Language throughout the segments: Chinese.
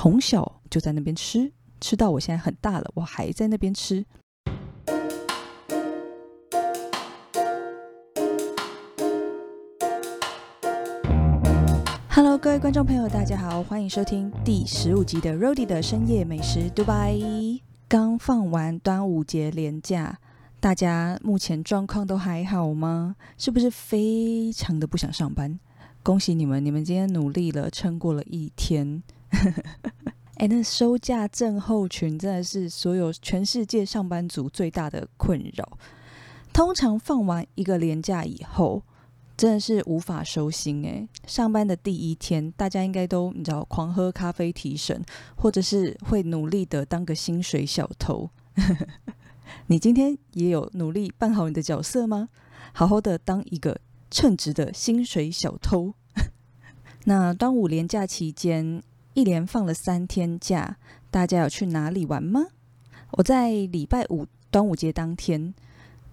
从小就在那边吃，吃到我现在很大了，我还在那边吃。Hello，各位观众朋友，大家好，欢迎收听第十五集的 Rody 的深夜美食 Dubai。刚放完端午节连假，大家目前状况都还好吗？是不是非常的不想上班？恭喜你们，你们今天努力了，撑过了一天。哎，那收假症候群真的是所有全世界上班族最大的困扰。通常放完一个连假以后，真的是无法收心。哎，上班的第一天，大家应该都你知道，狂喝咖啡提神，或者是会努力的当个薪水小偷。你今天也有努力扮好你的角色吗？好好的当一个称职的薪水小偷。那端午连假期间。一连放了三天假，大家有去哪里玩吗？我在礼拜五端午节当天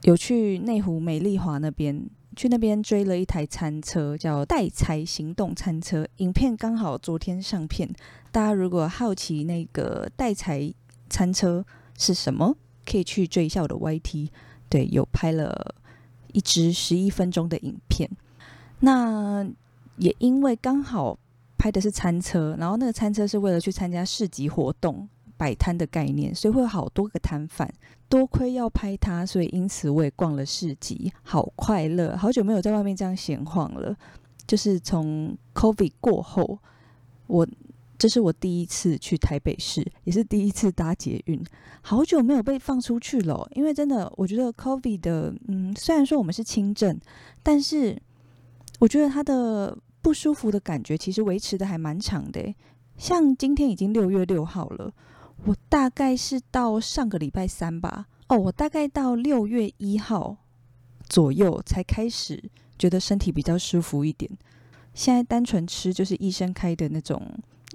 有去内湖美丽华那边，去那边追了一台餐车，叫带财行动餐车。影片刚好昨天上片，大家如果好奇那个带财餐车是什么，可以去追一下我的 YT。对，有拍了一支十一分钟的影片。那也因为刚好。拍的是餐车，然后那个餐车是为了去参加市集活动摆摊的概念，所以会有好多个摊贩。多亏要拍它，所以因此我也逛了市集，好快乐！好久没有在外面这样闲晃了。就是从 COVID 过后，我这是我第一次去台北市，也是第一次搭捷运。好久没有被放出去了，因为真的，我觉得 COVID 的，嗯，虽然说我们是轻症，但是我觉得它的。不舒服的感觉其实维持的还蛮长的，像今天已经六月六号了，我大概是到上个礼拜三吧，哦，我大概到六月一号左右才开始觉得身体比较舒服一点。现在单纯吃就是医生开的那种，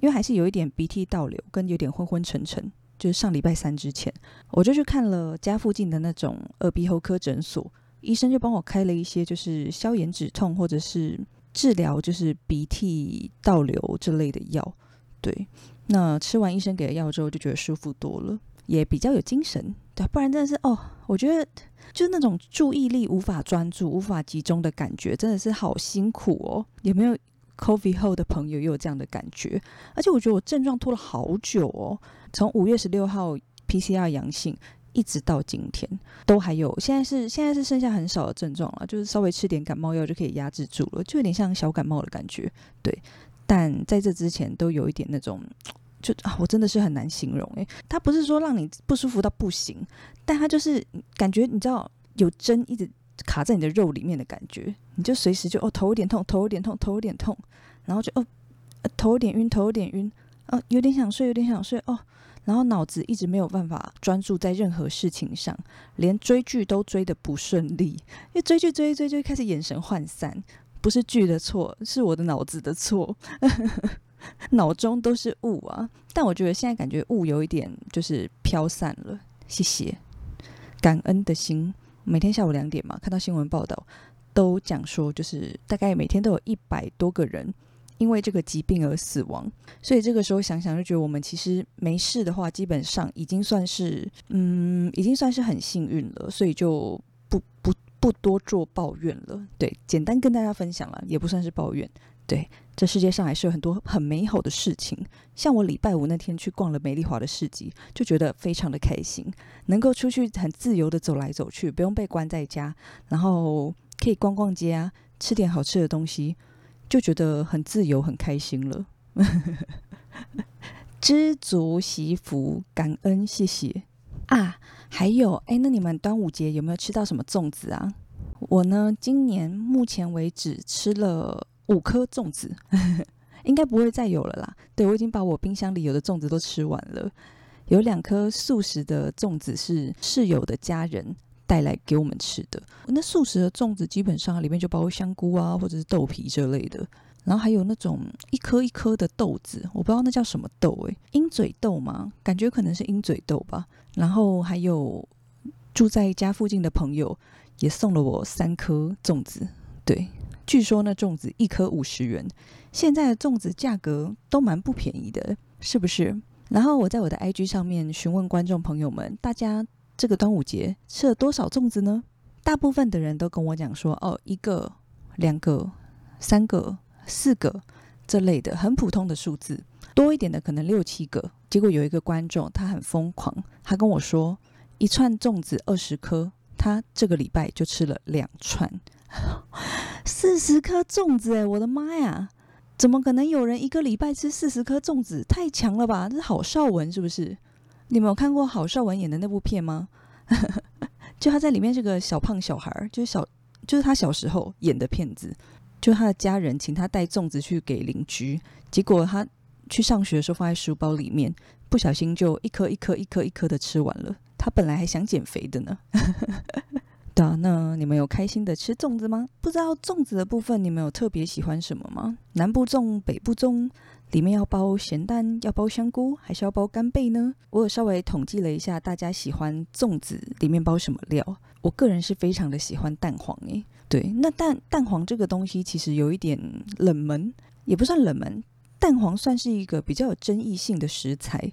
因为还是有一点鼻涕倒流，跟有点昏昏沉沉。就是上礼拜三之前，我就去看了家附近的那种耳鼻喉科诊所，医生就帮我开了一些就是消炎止痛或者是。治疗就是鼻涕倒流这类的药，对。那吃完医生给的药之后，就觉得舒服多了，也比较有精神。对，不然真的是哦，我觉得就是那种注意力无法专注、无法集中的感觉，真的是好辛苦哦。有没有 COVID 后的朋友也有这样的感觉？而且我觉得我症状拖了好久哦，从五月十六号 PCR 阳性。一直到今天都还有，现在是现在是剩下很少的症状了，就是稍微吃点感冒药就可以压制住了，就有点像小感冒的感觉。对，但在这之前都有一点那种，就啊，我真的是很难形容诶，它不是说让你不舒服到不行，但它就是感觉你知道有针一直卡在你的肉里面的感觉，你就随时就哦头有点痛，头有点痛，头有点痛，然后就哦头有点晕，头有点晕，哦有点想睡，有点想睡哦。然后脑子一直没有办法专注在任何事情上，连追剧都追得不顺利，因为追剧追一追就开始眼神涣散，不是剧的错，是我的脑子的错，脑中都是雾啊。但我觉得现在感觉雾有一点就是飘散了，谢谢，感恩的心。每天下午两点嘛，看到新闻报道都讲说，就是大概每天都有一百多个人。因为这个疾病而死亡，所以这个时候想想就觉得我们其实没事的话，基本上已经算是嗯，已经算是很幸运了，所以就不不不多做抱怨了。对，简单跟大家分享了，也不算是抱怨。对，这世界上还是有很多很美好的事情，像我礼拜五那天去逛了美丽华的市集，就觉得非常的开心，能够出去很自由的走来走去，不用被关在家，然后可以逛逛街啊，吃点好吃的东西。就觉得很自由、很开心了，知足惜福，感恩，谢谢啊！还有，哎，那你们端午节有没有吃到什么粽子啊？我呢，今年目前为止吃了五颗粽子，应该不会再有了啦。对我已经把我冰箱里有的粽子都吃完了，有两颗素食的粽子是室友的家人。带来给我们吃的那素食的粽子，基本上里面就包括香菇啊，或者是豆皮这类的。然后还有那种一颗一颗的豆子，我不知道那叫什么豆诶，鹰嘴豆吗？感觉可能是鹰嘴豆吧。然后还有住在家附近的朋友也送了我三颗粽子。对，据说那粽子一颗五十元，现在的粽子价格都蛮不便宜的。是不是？然后我在我的 IG 上面询问观众朋友们，大家这个端午节吃了多少粽子呢？大部分的人都跟我讲说，哦，一个、两个、三个、四个这类的很普通的数字，多一点的可能六七个。结果有一个观众他很疯狂，他跟我说，一串粽子二十颗，他这个礼拜就吃了两串，四十颗粽子哎，我的妈呀！怎么可能有人一个礼拜吃四十颗粽子？太强了吧！这是郝邵文是不是？你们有看过郝邵文演的那部片吗？就他在里面是个小胖小孩，就是小，就是他小时候演的片子。就他的家人请他带粽子去给邻居，结果他去上学的时候放在书包里面，不小心就一颗一颗一颗一颗的吃完了。他本来还想减肥的呢。那你们有开心的吃粽子吗？不知道粽子的部分，你们有特别喜欢什么吗？南部粽、北部粽，里面要包咸蛋，要包香菇，还是要包干贝呢？我有稍微统计了一下，大家喜欢粽子里面包什么料？我个人是非常的喜欢蛋黄诶。对，那蛋蛋黄这个东西其实有一点冷门，也不算冷门，蛋黄算是一个比较有争议性的食材，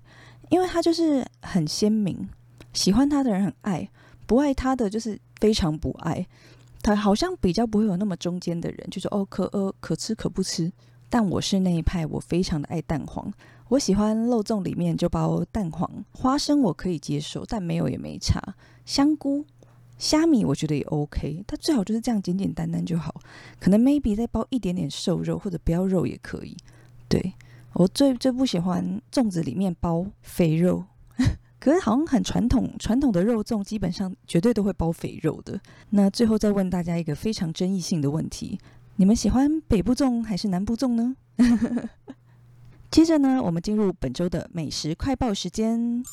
因为它就是很鲜明，喜欢它的人很爱。不爱他的就是非常不爱他，好像比较不会有那么中间的人，就是哦可呃可吃可不吃。但我是那一派，我非常的爱蛋黄，我喜欢肉粽里面就包蛋黄，花生我可以接受，但没有也没差。香菇、虾米我觉得也 OK，它最好就是这样简简单单就好。可能 maybe 再包一点点瘦肉或者不要肉也可以。对我最最不喜欢粽子里面包肥肉。可是好像很传统，传统的肉粽基本上绝对都会包肥肉的。那最后再问大家一个非常争议性的问题：你们喜欢北部粽还是南部粽呢？接着呢，我们进入本周的美食快报时间。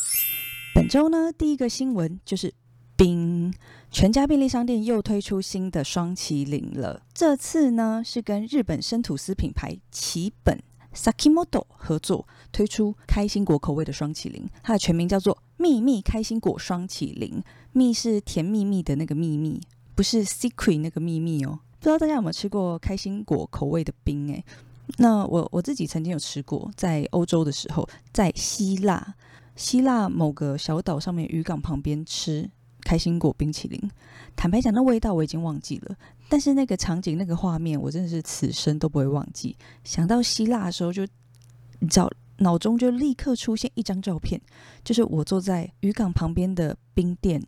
本周呢，第一个新闻就是冰，全家便利商店又推出新的双麒麟了。这次呢，是跟日本生吐司品牌奇本。Sakimoto 合作推出开心果口味的双麒麟，它的全名叫做秘密开心果双麒麟。蜜是甜蜜蜜的那个秘密，不是 secret 那个秘密哦。不知道大家有没有吃过开心果口味的冰？诶，那我我自己曾经有吃过，在欧洲的时候，在希腊，希腊某个小岛上面渔港旁边吃。开心果冰淇淋，坦白讲，那味道我已经忘记了，但是那个场景、那个画面，我真的是此生都不会忘记。想到希腊的时候，就你知道，脑中就立刻出现一张照片，就是我坐在渔港旁边的冰店，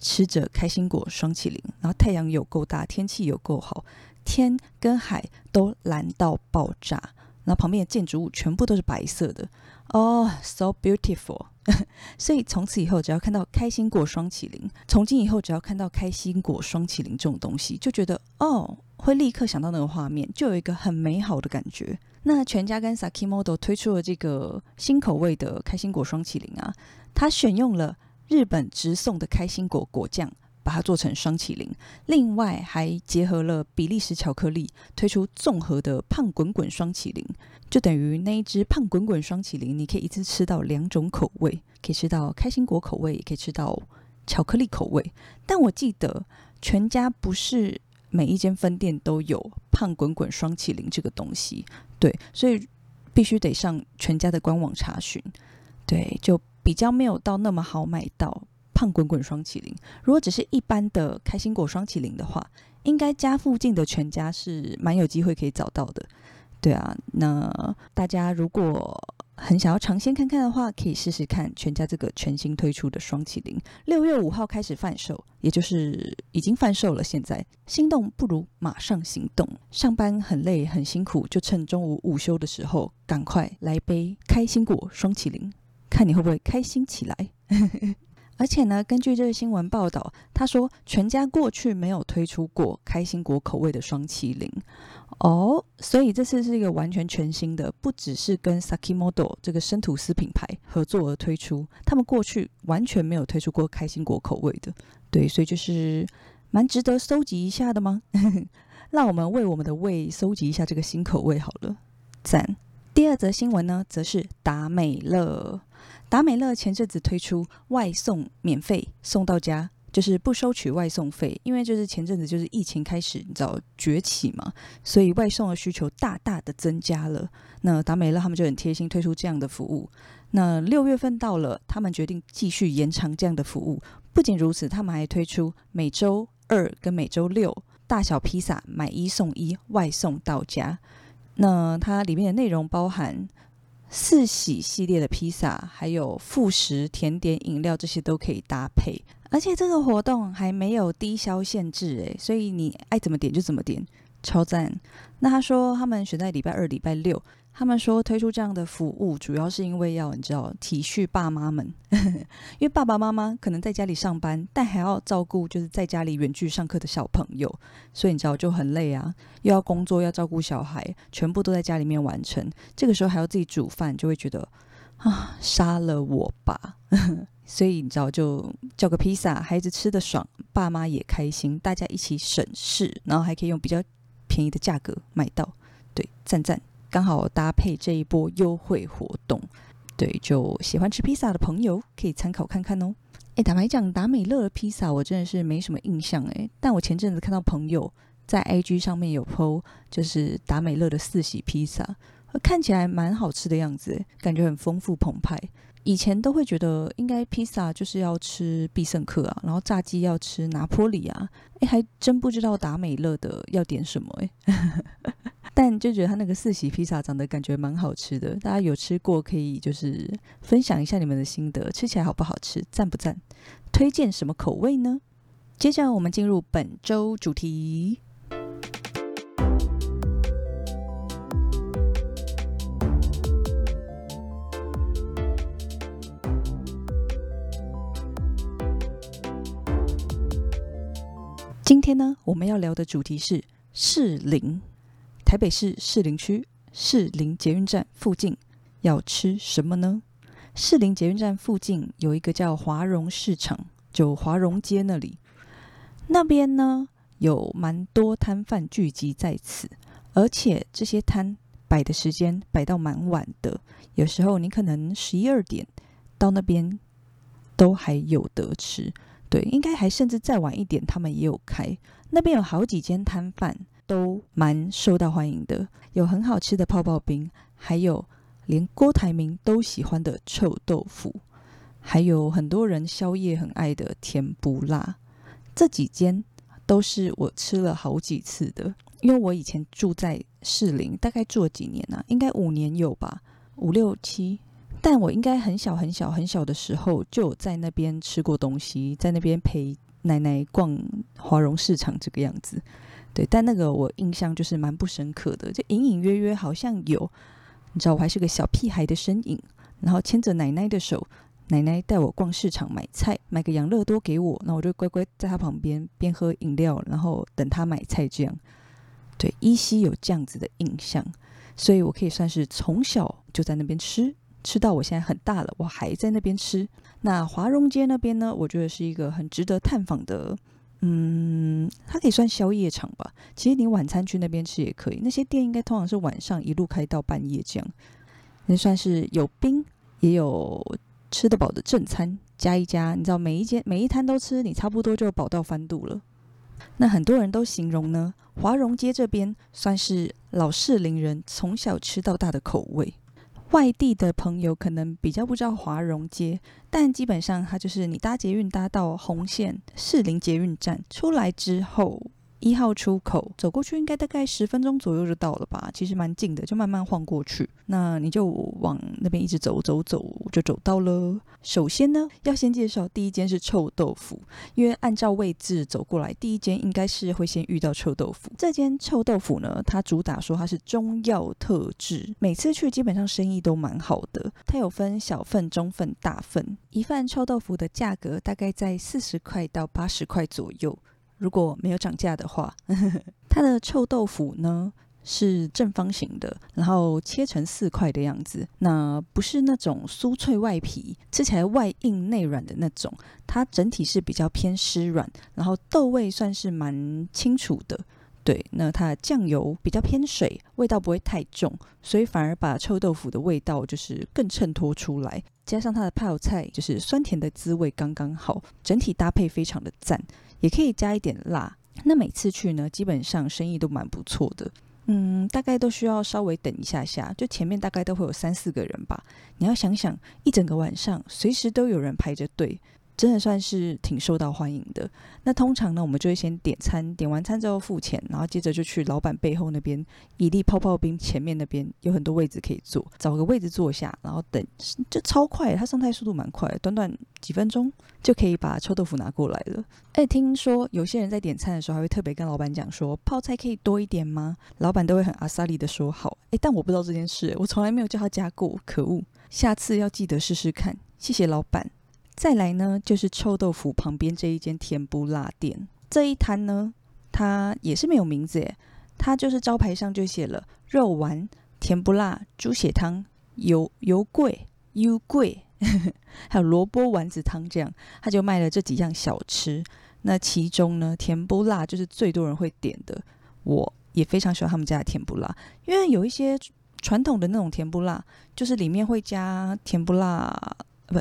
吃着开心果双淇淋，然后太阳有够大，天气有够好，天跟海都蓝到爆炸，然后旁边的建筑物全部都是白色的。哦，so beautiful！所以从此以后，只要看到开心果双麒麟，从今以后只要看到开心果双麒麟这种东西，就觉得哦，会立刻想到那个画面，就有一个很美好的感觉。那全家跟 Sakimoto 推出了这个新口味的开心果双麒麟啊，它选用了日本直送的开心果果酱。把它做成双麒麟，另外还结合了比利时巧克力，推出综合的胖滚滚双麒麟，就等于那一只胖滚滚双麒麟，你可以一次吃到两种口味，可以吃到开心果口味，也可以吃到巧克力口味。但我记得全家不是每一间分店都有胖滚滚双麒麟这个东西，对，所以必须得上全家的官网查询，对，就比较没有到那么好买到。胖滚滚双麒麟，如果只是一般的开心果双麒麟的话，应该家附近的全家是蛮有机会可以找到的。对啊，那大家如果很想要尝鲜看看的话，可以试试看全家这个全新推出的双麒麟，六月五号开始贩售，也就是已经贩售了。现在心动不如马上行动，上班很累很辛苦，就趁中午午休的时候，赶快来杯开心果双麒麟，看你会不会开心起来。而且呢，根据这个新闻报道，他说全家过去没有推出过开心果口味的双麒麟哦，所以这次是一个完全全新的，不只是跟 Sakimoto 这个生吐司品牌合作而推出，他们过去完全没有推出过开心果口味的，对，所以就是蛮值得收集一下的吗？让我们为我们的胃收集一下这个新口味好了，赞。第二则新闻呢，则是达美乐。达美乐前阵子推出外送免费送到家，就是不收取外送费，因为就是前阵子就是疫情开始，你知道崛起嘛，所以外送的需求大大的增加了。那达美乐他们就很贴心推出这样的服务。那六月份到了，他们决定继续延长这样的服务。不仅如此，他们还推出每周二跟每周六大小披萨买一送一，外送到家。那它里面的内容包含四喜系列的披萨，还有副食、甜点、饮料这些都可以搭配。而且这个活动还没有低消限制诶，所以你爱怎么点就怎么点，超赞。那他说他们选在礼拜二、礼拜六。他们说推出这样的服务，主要是因为要你知道体恤爸妈们，因为爸爸妈妈可能在家里上班，但还要照顾就是在家里远距上课的小朋友，所以你知道就很累啊，又要工作，要照顾小孩，全部都在家里面完成。这个时候还要自己煮饭，就会觉得啊，杀了我吧！所以你知道，就叫个披萨，孩子吃的爽，爸妈也开心，大家一起省事，然后还可以用比较便宜的价格买到，对，赞赞。刚好搭配这一波优惠活动，对，就喜欢吃披萨的朋友可以参考看看哦。哎，坦白讲，达美乐的披萨我真的是没什么印象哎，但我前阵子看到朋友在 IG 上面有 PO，就是达美乐的四喜披萨，看起来蛮好吃的样子，感觉很丰富澎湃。以前都会觉得应该披萨就是要吃必胜客啊，然后炸鸡要吃拿坡里啊，哎，还真不知道达美乐的要点什么哎。但就觉得他那个四喜披萨长得感觉蛮好吃的，大家有吃过可以就是分享一下你们的心得，吃起来好不好吃，赞不赞？推荐什么口味呢？接着我们进入本周主题。今天呢，我们要聊的主题是适龄。台北市士林区士林捷运站附近要吃什么呢？士林捷运站附近有一个叫华荣市场，就华荣街那里，那边呢有蛮多摊贩聚集在此，而且这些摊摆的时间摆到蛮晚的，有时候你可能十一二点到那边都还有得吃，对，应该还甚至再晚一点他们也有开，那边有好几间摊贩。都蛮受到欢迎的，有很好吃的泡泡冰，还有连郭台铭都喜欢的臭豆腐，还有很多人宵夜很爱的甜不辣。这几间都是我吃了好几次的，因为我以前住在士林，大概住了几年啊？应该五年有吧，五六七。但我应该很小很小很小的时候就在那边吃过东西，在那边陪奶奶逛华荣市场这个样子。对，但那个我印象就是蛮不深刻的，就隐隐约约好像有，你知道我还是个小屁孩的身影，然后牵着奶奶的手，奶奶带我逛市场买菜，买个养乐多给我，那我就乖乖在她旁边边喝饮料，然后等她买菜这样。对，依稀有这样子的印象，所以我可以算是从小就在那边吃，吃到我现在很大了，我还在那边吃。那华荣街那边呢，我觉得是一个很值得探访的。嗯，它可以算宵夜场吧。其实你晚餐去那边吃也可以，那些店应该通常是晚上一路开到半夜这样。那算是有冰也有吃得饱的正餐，加一加，你知道每一间每一摊都吃，你差不多就饱到翻肚了。那很多人都形容呢，华荣街这边算是老士林人从小吃到大的口味。外地的朋友可能比较不知道华荣街，但基本上它就是你搭捷运搭到红线士林捷运站出来之后。一号出口走过去，应该大概十分钟左右就到了吧。其实蛮近的，就慢慢晃过去。那你就往那边一直走走走，就走到了。首先呢，要先介绍第一间是臭豆腐，因为按照位置走过来，第一间应该是会先遇到臭豆腐。这间臭豆腐呢，它主打说它是中药特制，每次去基本上生意都蛮好的。它有分小份、中份、大份，一份臭豆腐的价格大概在四十块到八十块左右。如果没有涨价的话，它的臭豆腐呢是正方形的，然后切成四块的样子。那不是那种酥脆外皮，吃起来外硬内软的那种，它整体是比较偏湿软，然后豆味算是蛮清楚的。对，那它的酱油比较偏水，味道不会太重，所以反而把臭豆腐的味道就是更衬托出来。加上它的泡菜，就是酸甜的滋味刚刚好，整体搭配非常的赞。也可以加一点辣。那每次去呢，基本上生意都蛮不错的。嗯，大概都需要稍微等一下下，就前面大概都会有三四个人吧。你要想想，一整个晚上随时都有人排着队。真的算是挺受到欢迎的。那通常呢，我们就会先点餐，点完餐之后付钱，然后接着就去老板背后那边，一粒泡泡冰前面那边有很多位置可以坐，找个位置坐下，然后等，就超快，它上菜速度蛮快，短短几分钟就可以把臭豆腐拿过来了。哎，听说有些人在点餐的时候还会特别跟老板讲说，泡菜可以多一点吗？老板都会很阿萨利的说好。哎，但我不知道这件事，我从来没有叫他加过，可恶，下次要记得试试看。谢谢老板。再来呢，就是臭豆腐旁边这一间甜不辣店。这一摊呢，它也是没有名字耶，它就是招牌上就写了肉丸、甜不辣、猪血汤、油油桂、油桂，还有萝卜丸子汤这样，他就卖了这几样小吃。那其中呢，甜不辣就是最多人会点的，我也非常喜欢他们家的甜不辣，因为有一些传统的那种甜不辣，就是里面会加甜不辣，不。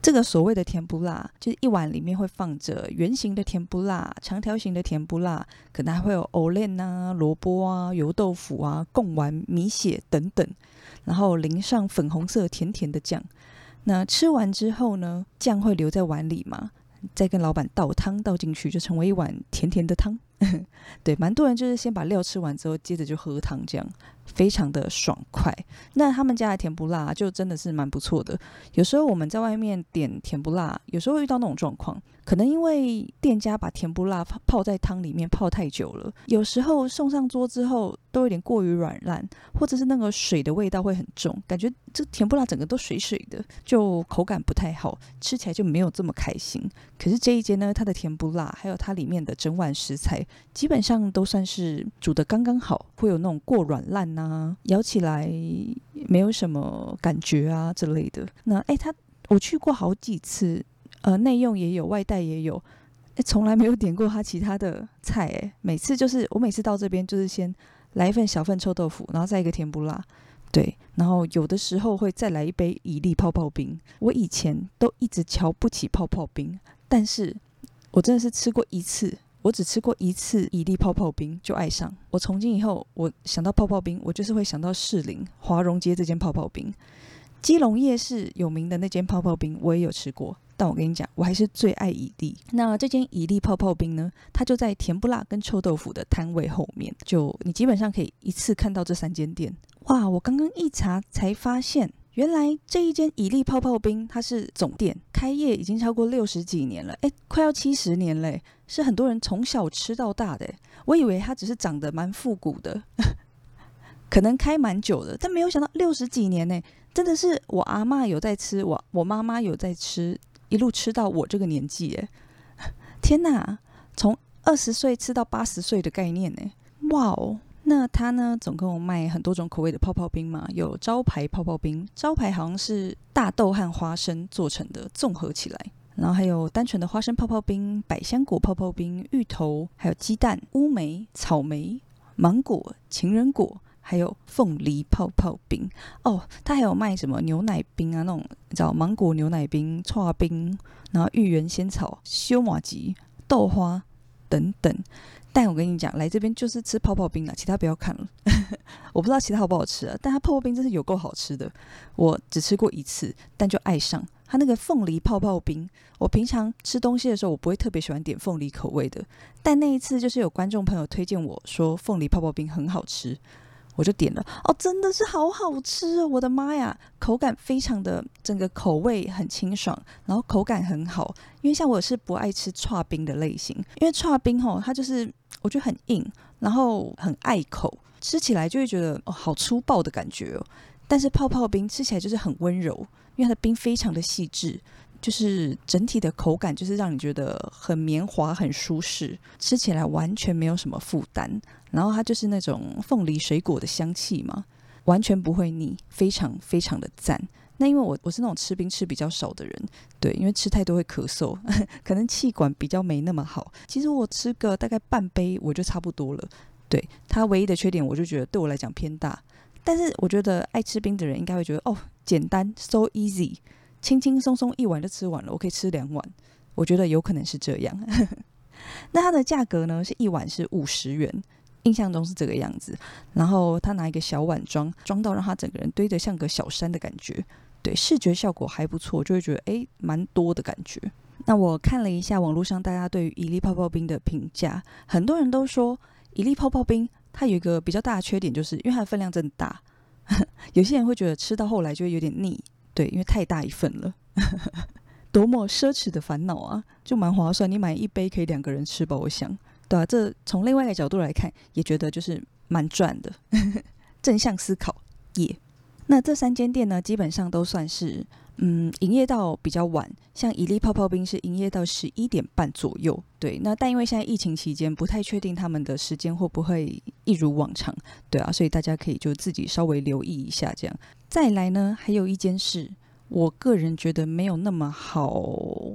这个所谓的甜不辣，就是一碗里面会放着圆形的甜不辣、长条形的甜不辣，可能还会有藕链啊、萝卜啊、油豆腐啊、贡丸、米血等等，然后淋上粉红色甜甜的酱。那吃完之后呢，酱会留在碗里嘛？再跟老板倒汤倒进去，就成为一碗甜甜的汤。对，蛮多人就是先把料吃完之后，接着就喝汤，这样非常的爽快。那他们家的甜不辣就真的是蛮不错的。有时候我们在外面点甜不辣，有时候会遇到那种状况。可能因为店家把甜不辣泡在汤里面泡太久了，有时候送上桌之后都有点过于软烂，或者是那个水的味道会很重，感觉这甜不辣整个都水水的，就口感不太好，吃起来就没有这么开心。可是这一间呢，它的甜不辣还有它里面的整碗食材，基本上都算是煮的刚刚好，会有那种过软烂呐，咬起来没有什么感觉啊之类的。那哎，他我去过好几次。呃，内用也有，外带也有，从来没有点过他其他的菜，哎，每次就是我每次到这边就是先来一份小份臭豆腐，然后再一个甜不辣，对，然后有的时候会再来一杯伊利泡泡冰。我以前都一直瞧不起泡泡冰，但是我真的是吃过一次，我只吃过一次伊利泡泡冰就爱上。我从今以后，我想到泡泡冰，我就是会想到士林华荣街这间泡泡冰，基隆夜市有名的那间泡泡冰，我也有吃过。但我跟你讲，我还是最爱伊利。那这间伊利泡泡冰呢？它就在甜不辣跟臭豆腐的摊位后面，就你基本上可以一次看到这三间店。哇！我刚刚一查才发现，原来这一间伊利泡泡冰它是总店，开业已经超过六十几年了，哎，快要七十年嘞，是很多人从小吃到大的。我以为它只是长得蛮复古的，可能开蛮久的，但没有想到六十几年呢，真的是我阿妈有在吃，我我妈妈有在吃。一路吃到我这个年纪，哎，天哪！从二十岁吃到八十岁的概念，呢？哇哦！那他呢，总共卖很多种口味的泡泡冰嘛，有招牌泡泡冰，招牌好像是大豆和花生做成的，综合起来，然后还有单纯的花生泡泡冰、百香果泡泡冰、芋头，还有鸡蛋、乌梅、草莓、芒果、情人果。还有凤梨泡泡冰哦，它还有卖什么牛奶冰啊，那种你知道芒果牛奶冰、串冰，然后芋圆仙草、修马吉、豆花等等。但我跟你讲，来这边就是吃泡泡冰啊，其他不要看了。我不知道其他好不好吃啊，但它泡泡冰真是有够好吃的。我只吃过一次，但就爱上它那个凤梨泡泡冰。我平常吃东西的时候，我不会特别喜欢点凤梨口味的，但那一次就是有观众朋友推荐我说凤梨泡泡冰很好吃。我就点了哦，真的是好好吃哦！我的妈呀，口感非常的，整个口味很清爽，然后口感很好。因为像我是不爱吃串冰的类型，因为串冰吼它就是我觉得很硬，然后很碍口，吃起来就会觉得哦好粗暴的感觉哦。但是泡泡冰吃起来就是很温柔，因为它的冰非常的细致。就是整体的口感，就是让你觉得很绵滑、很舒适，吃起来完全没有什么负担。然后它就是那种凤梨水果的香气嘛，完全不会腻，非常非常的赞。那因为我我是那种吃冰吃比较少的人，对，因为吃太多会咳嗽，可能气管比较没那么好。其实我吃个大概半杯我就差不多了。对它唯一的缺点，我就觉得对我来讲偏大。但是我觉得爱吃冰的人应该会觉得哦，简单，so easy，轻轻松松一碗就吃完了，我可以吃两碗。我觉得有可能是这样。那它的价格呢，是一碗是五十元，印象中是这个样子。然后他拿一个小碗装，装到让他整个人堆得像个小山的感觉。对，视觉效果还不错，就会觉得诶蛮多的感觉。那我看了一下网络上大家对于伊利泡泡冰的评价，很多人都说伊利泡泡冰它有一个比较大的缺点，就是因为它的分量真的大，有些人会觉得吃到后来就会有点腻。对，因为太大一份了。多么奢侈的烦恼啊！就蛮划算，你买一杯可以两个人吃吧，我想，对啊，这从另外一个角度来看，也觉得就是蛮赚的。正向思考，耶。那这三间店呢，基本上都算是嗯，营业到比较晚。像伊利泡泡冰是营业到十一点半左右，对。那但因为现在疫情期间，不太确定他们的时间会不会一如往常，对啊，所以大家可以就自己稍微留意一下这样。再来呢，还有一件事。我个人觉得没有那么好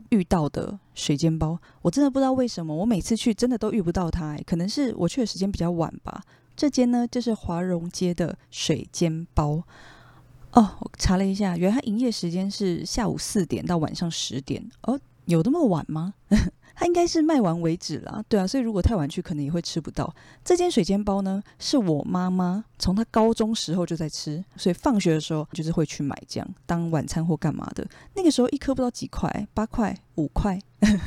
遇到的水煎包，我真的不知道为什么，我每次去真的都遇不到它。可能是我去的时间比较晚吧。这间呢，就是华荣街的水煎包。哦，我查了一下，原来它营业时间是下午四点到晚上十点。哦，有那么晚吗？它应该是卖完为止啦，对啊，所以如果太晚去，可能也会吃不到。这间水煎包呢，是我妈妈从她高中时候就在吃，所以放学的时候就是会去买这样当晚餐或干嘛的。那个时候一颗不知道几块，八块、五块，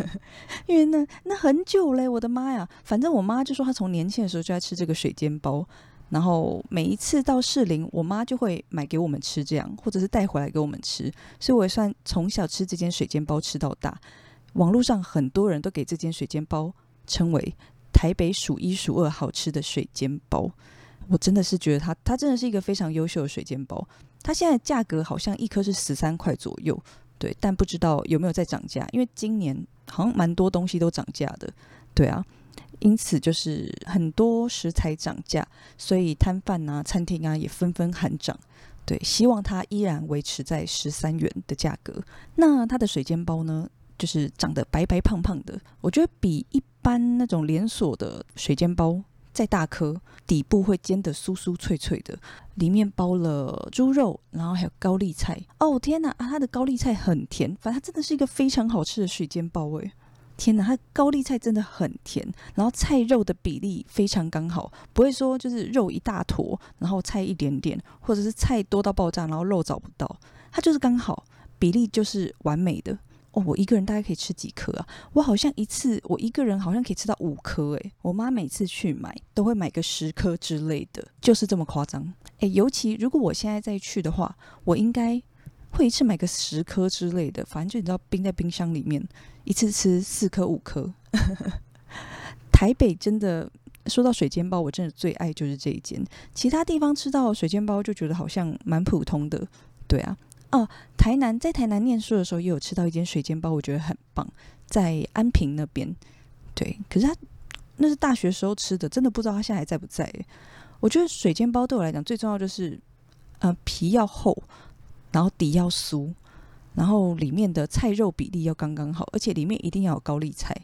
因为那那很久嘞，我的妈呀！反正我妈就说她从年轻的时候就在吃这个水煎包，然后每一次到士林，我妈就会买给我们吃这样，或者是带回来给我们吃，所以我也算从小吃这间水煎包吃到大。网络上很多人都给这间水煎包称为台北数一数二好吃的水煎包，我真的是觉得它它真的是一个非常优秀的水煎包。它现在价格好像一颗是十三块左右，对，但不知道有没有在涨价，因为今年好像蛮多东西都涨价的，对啊，因此就是很多食材涨价，所以摊贩啊、餐厅啊也纷纷喊涨，对，希望它依然维持在十三元的价格。那它的水煎包呢？就是长得白白胖胖的，我觉得比一般那种连锁的水煎包再大颗，底部会煎得酥酥脆脆的，里面包了猪肉，然后还有高丽菜。哦天哪，啊它的高丽菜很甜，反正它真的是一个非常好吃的水煎包诶。天哪，它高丽菜真的很甜，然后菜肉的比例非常刚好，不会说就是肉一大坨，然后菜一点点，或者是菜多到爆炸，然后肉找不到，它就是刚好比例就是完美的。哦，我一个人大概可以吃几颗啊？我好像一次我一个人好像可以吃到五颗诶，我妈每次去买都会买个十颗之类的，就是这么夸张诶，尤其如果我现在再去的话，我应该会一次买个十颗之类的。反正就你知道，冰在冰箱里面，一次吃四颗五颗。台北真的说到水煎包，我真的最爱就是这一间。其他地方吃到水煎包就觉得好像蛮普通的，对啊。哦，台南在台南念书的时候也有吃到一间水煎包，我觉得很棒，在安平那边。对，可是他那是大学时候吃的，真的不知道他现在还在不在。我觉得水煎包对我来讲最重要就是，呃，皮要厚，然后底要酥，然后里面的菜肉比例要刚刚好，而且里面一定要有高丽菜，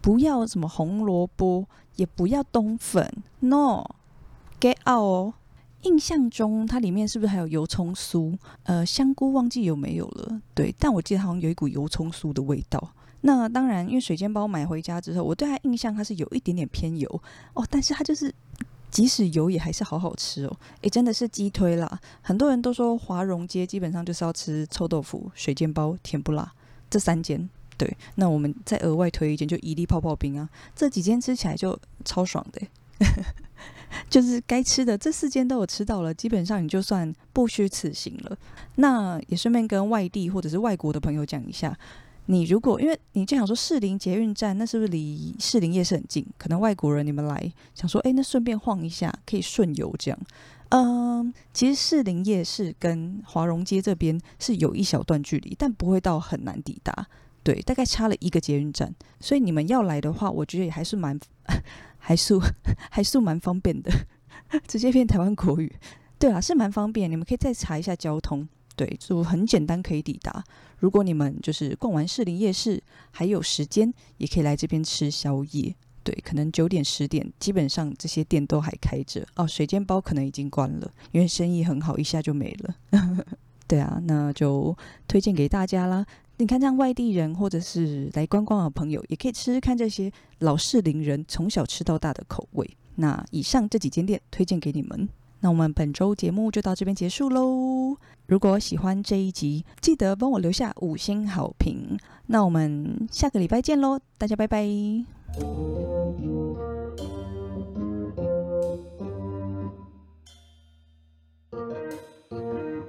不要什么红萝卜，也不要冬粉，no，get out 哦。印象中，它里面是不是还有油葱酥？呃，香菇忘记有没有了。对，但我记得好像有一股油葱酥的味道。那当然，因为水煎包买回家之后，我对它印象它是有一点点偏油哦，但是它就是即使油也还是好好吃哦。诶，真的是鸡推啦！很多人都说华荣街基本上就是要吃臭豆腐、水煎包、甜不辣这三间。对，那我们再额外推一间，就伊利泡泡冰啊，这几间吃起来就超爽的。就是该吃的这四间都有吃到了，基本上你就算不虚此行了。那也顺便跟外地或者是外国的朋友讲一下，你如果因为你就想说士林捷运站，那是不是离士林夜市很近？可能外国人你们来想说，哎，那顺便晃一下，可以顺游这样。嗯，其实士林夜市跟华荣街这边是有一小段距离，但不会到很难抵达。对，大概差了一个捷运站，所以你们要来的话，我觉得也还是蛮。还是 还是蛮方便的，直接变台湾国语。对啊，是蛮方便。你们可以再查一下交通。对，就很简单可以抵达。如果你们就是逛完士林夜市还有时间，也可以来这边吃宵夜。对，可能九点十点，基本上这些店都还开着哦。水煎包可能已经关了，因为生意很好，一下就没了。对啊，那就推荐给大家啦。你看，像外地人或者是来观光的朋友也可以吃。看这些老式林人从小吃到大的口味。那以上这几间店推荐给你们。那我们本周节目就到这边结束喽。如果喜欢这一集，记得帮我留下五星好评。那我们下个礼拜见喽，大家拜拜。